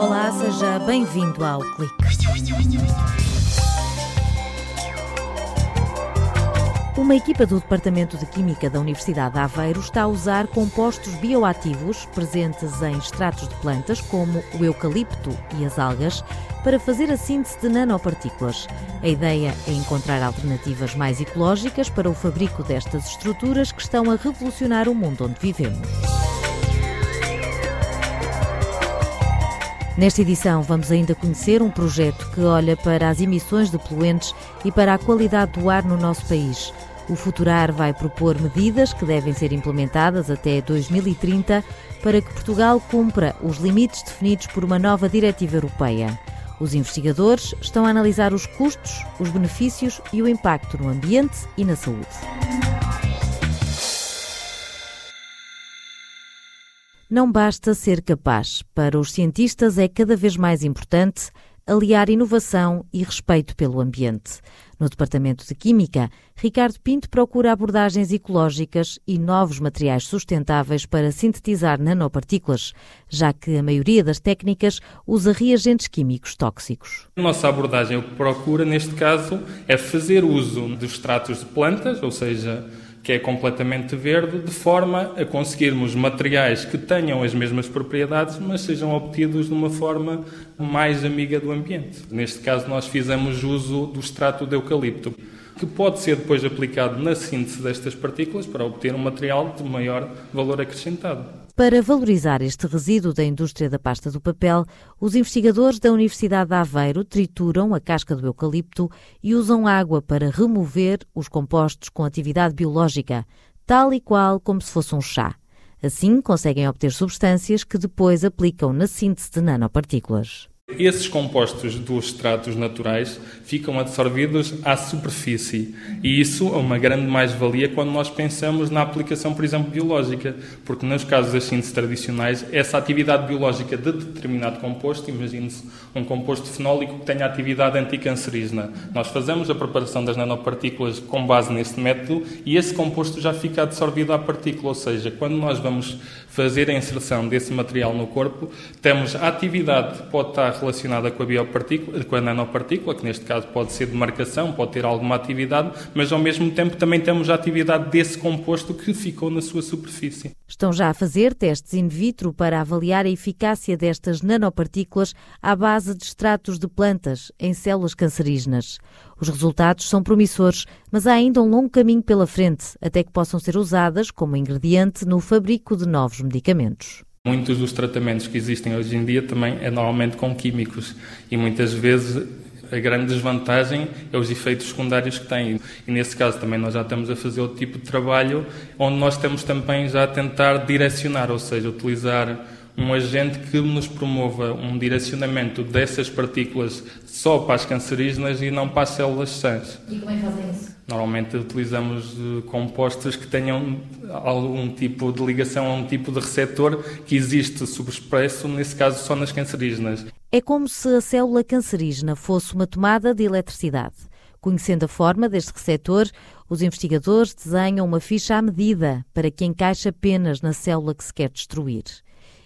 Olá, seja bem-vindo ao Clique. Uma equipa do Departamento de Química da Universidade de Aveiro está a usar compostos bioativos presentes em extratos de plantas, como o eucalipto e as algas, para fazer a síntese de nanopartículas. A ideia é encontrar alternativas mais ecológicas para o fabrico destas estruturas que estão a revolucionar o mundo onde vivemos. Nesta edição, vamos ainda conhecer um projeto que olha para as emissões de poluentes e para a qualidade do ar no nosso país. O Futurar vai propor medidas que devem ser implementadas até 2030 para que Portugal cumpra os limites definidos por uma nova diretiva europeia. Os investigadores estão a analisar os custos, os benefícios e o impacto no ambiente e na saúde. Não basta ser capaz. Para os cientistas é cada vez mais importante aliar inovação e respeito pelo ambiente. No Departamento de Química, Ricardo Pinto procura abordagens ecológicas e novos materiais sustentáveis para sintetizar nanopartículas, já que a maioria das técnicas usa reagentes químicos tóxicos. A nossa abordagem, o que procura neste caso, é fazer uso dos extratos de plantas, ou seja, que é completamente verde, de forma a conseguirmos materiais que tenham as mesmas propriedades, mas sejam obtidos de uma forma mais amiga do ambiente. Neste caso, nós fizemos uso do extrato de eucalipto, que pode ser depois aplicado na síntese destas partículas para obter um material de maior valor acrescentado. Para valorizar este resíduo da indústria da pasta do papel, os investigadores da Universidade de Aveiro trituram a casca do eucalipto e usam água para remover os compostos com atividade biológica, tal e qual como se fosse um chá. Assim, conseguem obter substâncias que depois aplicam na síntese de nanopartículas. Esses compostos dos extratos naturais ficam absorvidos à superfície e isso é uma grande mais-valia quando nós pensamos na aplicação, por exemplo, biológica, porque nos casos das sínteses tradicionais, essa atividade biológica de determinado composto, imagine-se um composto fenólico que tenha atividade anticancerígena. Nós fazemos a preparação das nanopartículas com base neste método e esse composto já fica absorvido à partícula, ou seja, quando nós vamos fazer a inserção desse material no corpo, temos a atividade que pode estar relacionada com a biopartícula, com a nanopartícula, que neste caso pode ser de marcação, pode ter alguma atividade, mas ao mesmo tempo também temos a atividade desse composto que ficou na sua superfície. Estão já a fazer testes in vitro para avaliar a eficácia destas nanopartículas à base de extratos de plantas em células cancerígenas. Os resultados são promissores, mas há ainda um longo caminho pela frente até que possam ser usadas como ingrediente no fabrico de novos medicamentos. Muitos dos tratamentos que existem hoje em dia também é normalmente com químicos e muitas vezes a grande desvantagem é os efeitos secundários que têm. E nesse caso também nós já estamos a fazer outro tipo de trabalho onde nós estamos também já a tentar direcionar, ou seja, utilizar um agente que nos promova um direcionamento dessas partículas só para as cancerígenas e não para as células sãs. E como é que fazem isso? Normalmente utilizamos eh, compostos que tenham algum tipo de ligação a um tipo de receptor que existe subexpresso, nesse caso só nas cancerígenas. É como se a célula cancerígena fosse uma tomada de eletricidade. Conhecendo a forma deste receptor, os investigadores desenham uma ficha à medida para que encaixe apenas na célula que se quer destruir.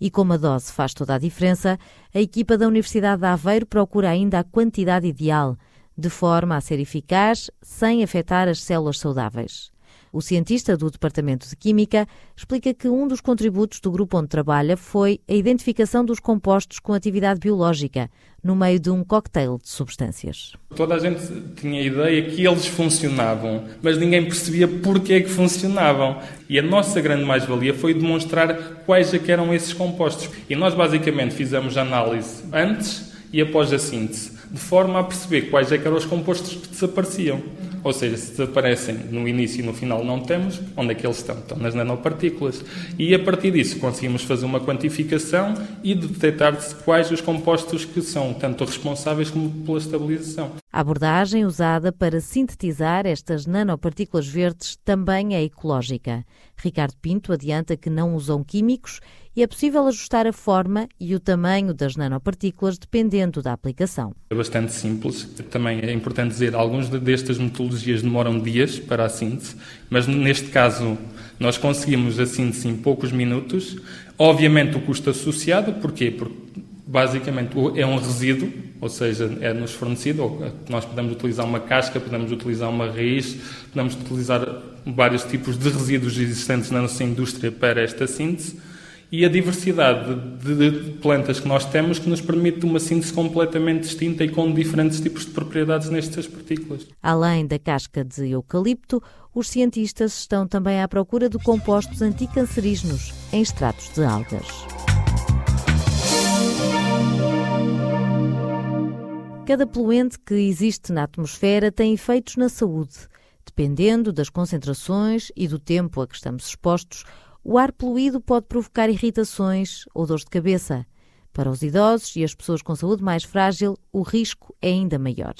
E como a dose faz toda a diferença, a equipa da Universidade de Aveiro procura ainda a quantidade ideal, de forma a ser eficaz sem afetar as células saudáveis. O cientista do Departamento de Química explica que um dos contributos do grupo onde trabalha foi a identificação dos compostos com atividade biológica, no meio de um cocktail de substâncias. Toda a gente tinha a ideia que eles funcionavam, mas ninguém percebia porquê que funcionavam. E a nossa grande mais-valia foi demonstrar quais é que eram esses compostos. E nós basicamente fizemos análise antes e após a síntese, de forma a perceber quais é que eram os compostos que desapareciam. Ou seja, se desaparecem no início e no final não temos, onde é que eles estão? Estão nas nanopartículas. E a partir disso conseguimos fazer uma quantificação e detectar quais os compostos que são tanto responsáveis como pela estabilização. A abordagem usada para sintetizar estas nanopartículas verdes também é ecológica. Ricardo Pinto adianta que não usam químicos e é possível ajustar a forma e o tamanho das nanopartículas dependendo da aplicação. É bastante simples. Também é importante dizer, alguns destas metodologias demoram dias para a síntese, mas neste caso nós conseguimos a síntese em poucos minutos Obviamente o custo associado, porquê? Porque basicamente é um resíduo, ou seja, é-nos fornecido, nós podemos utilizar uma casca, podemos utilizar uma raiz, podemos utilizar vários tipos de resíduos existentes na nossa indústria para esta síntese, e a diversidade de plantas que nós temos que nos permite uma síntese completamente distinta e com diferentes tipos de propriedades nestas partículas. Além da casca de eucalipto, os cientistas estão também à procura de compostos anticancerígenos em extratos de algas. Cada poluente que existe na atmosfera tem efeitos na saúde. Dependendo das concentrações e do tempo a que estamos expostos, o ar poluído pode provocar irritações ou dores de cabeça. Para os idosos e as pessoas com saúde mais frágil, o risco é ainda maior.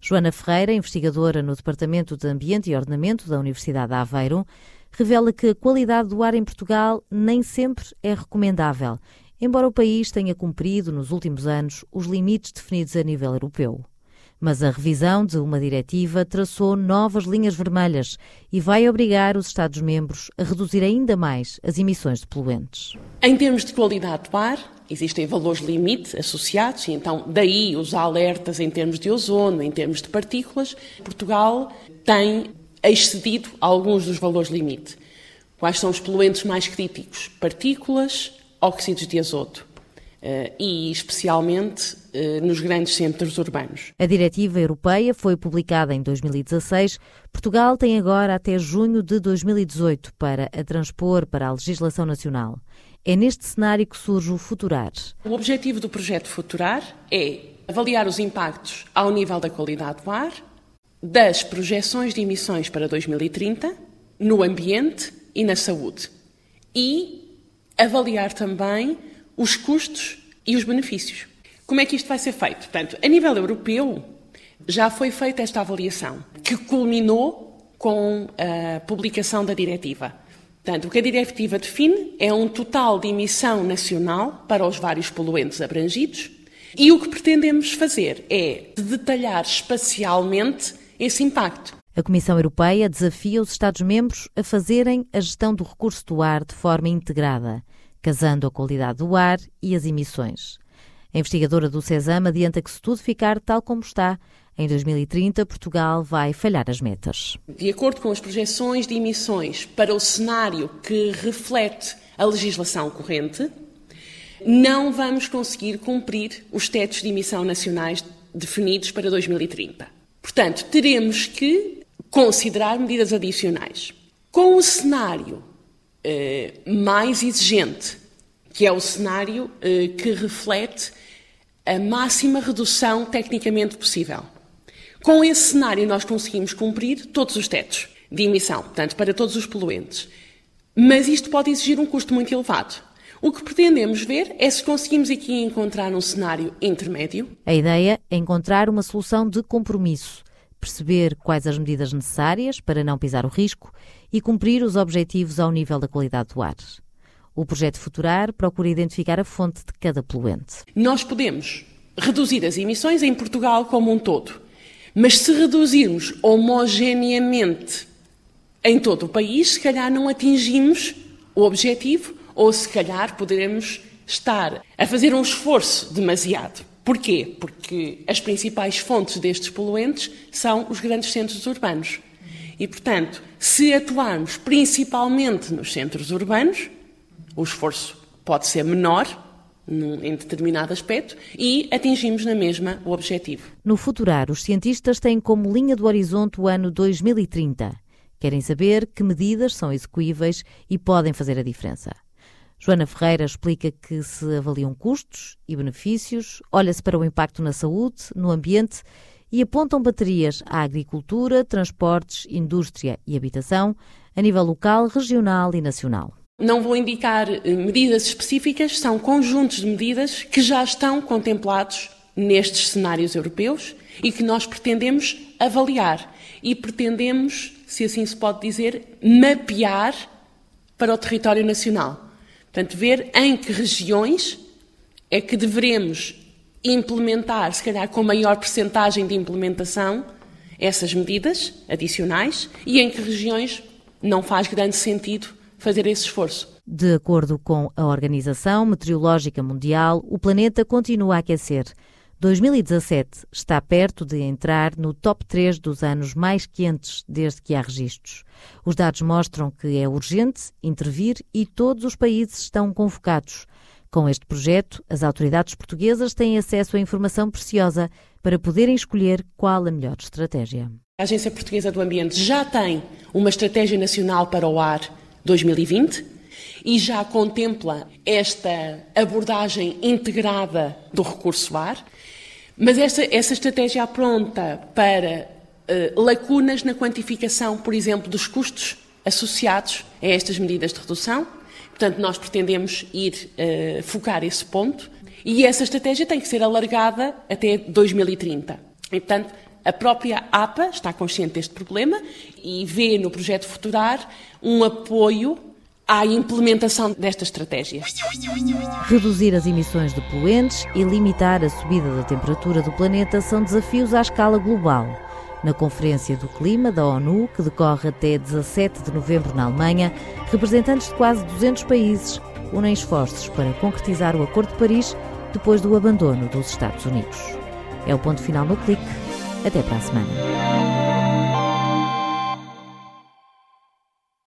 Joana Ferreira, investigadora no Departamento de Ambiente e Ordenamento da Universidade de Aveiro, revela que a qualidade do ar em Portugal nem sempre é recomendável, embora o país tenha cumprido nos últimos anos os limites definidos a nível europeu. Mas a revisão de uma diretiva traçou novas linhas vermelhas e vai obrigar os Estados-membros a reduzir ainda mais as emissões de poluentes. Em termos de qualidade do ar, existem valores limite associados, e então daí os alertas em termos de ozono, em termos de partículas. Portugal tem excedido alguns dos valores limite. Quais são os poluentes mais críticos? Partículas, óxidos de azoto. E especialmente eh, nos grandes centros urbanos. A diretiva europeia foi publicada em 2016. Portugal tem agora até junho de 2018 para a transpor para a legislação nacional. É neste cenário que surge o Futurar. O objetivo do projeto Futurar é avaliar os impactos ao nível da qualidade do ar, das projeções de emissões para 2030, no ambiente e na saúde. E avaliar também os custos e os benefícios. Como é que isto vai ser feito? Portanto, a nível europeu, já foi feita esta avaliação, que culminou com a publicação da diretiva. Portanto, o que a diretiva define é um total de emissão nacional para os vários poluentes abrangidos e o que pretendemos fazer é detalhar espacialmente esse impacto. A Comissão Europeia desafia os Estados-membros a fazerem a gestão do recurso do ar de forma integrada casando a qualidade do ar e as emissões. A investigadora do CESAM adianta que, se tudo ficar tal como está, em 2030 Portugal vai falhar as metas. De acordo com as projeções de emissões para o cenário que reflete a legislação corrente, não vamos conseguir cumprir os tetos de emissão nacionais definidos para 2030. Portanto, teremos que considerar medidas adicionais. Com o cenário eh, mais exigente, que é o cenário eh, que reflete a máxima redução tecnicamente possível. Com esse cenário, nós conseguimos cumprir todos os tetos de emissão, portanto, para todos os poluentes. Mas isto pode exigir um custo muito elevado. O que pretendemos ver é se conseguimos aqui encontrar um cenário intermédio. A ideia é encontrar uma solução de compromisso perceber quais as medidas necessárias para não pisar o risco e cumprir os objetivos ao nível da qualidade do ar. O projeto Futurar procura identificar a fonte de cada poluente. Nós podemos reduzir as emissões em Portugal como um todo, mas se reduzirmos homogeneamente em todo o país, se calhar não atingimos o objetivo ou se calhar poderemos estar a fazer um esforço demasiado. Porquê? Porque as principais fontes destes poluentes são os grandes centros urbanos. E, portanto, se atuarmos principalmente nos centros urbanos, o esforço pode ser menor em determinado aspecto e atingimos na mesma o objetivo. No Futurar, os cientistas têm como linha do horizonte o ano 2030. Querem saber que medidas são execuíveis e podem fazer a diferença. Joana Ferreira explica que se avaliam custos e benefícios, olha-se para o impacto na saúde, no ambiente e apontam baterias à agricultura, transportes, indústria e habitação a nível local, regional e nacional. Não vou indicar eh, medidas específicas, são conjuntos de medidas que já estão contemplados nestes cenários europeus e que nós pretendemos avaliar e pretendemos, se assim se pode dizer, mapear para o território nacional. Portanto, ver em que regiões é que devemos implementar, se calhar com maior percentagem de implementação, essas medidas adicionais e em que regiões não faz grande sentido fazer esse esforço. De acordo com a Organização Meteorológica Mundial, o planeta continua a aquecer. 2017 está perto de entrar no top 3 dos anos mais quentes desde que há registros. Os dados mostram que é urgente intervir e todos os países estão convocados. Com este projeto, as autoridades portuguesas têm acesso a informação preciosa para poderem escolher qual a melhor estratégia. A Agência Portuguesa do Ambiente já tem uma estratégia nacional para o ar 2020 e já contempla esta abordagem integrada do recurso ar, mas essa, essa estratégia apronta para uh, lacunas na quantificação, por exemplo, dos custos associados a estas medidas de redução. Portanto, nós pretendemos ir uh, focar esse ponto e essa estratégia tem que ser alargada até 2030. E, portanto, a própria APA está consciente deste problema e vê no projeto Futurar um apoio à implementação desta estratégia. Reduzir as emissões de poluentes e limitar a subida da temperatura do planeta são desafios à escala global. Na Conferência do Clima da ONU, que decorre até 17 de novembro na Alemanha, representantes de quase 200 países unem esforços para concretizar o Acordo de Paris depois do abandono dos Estados Unidos. É o ponto final no clique. Até para a semana.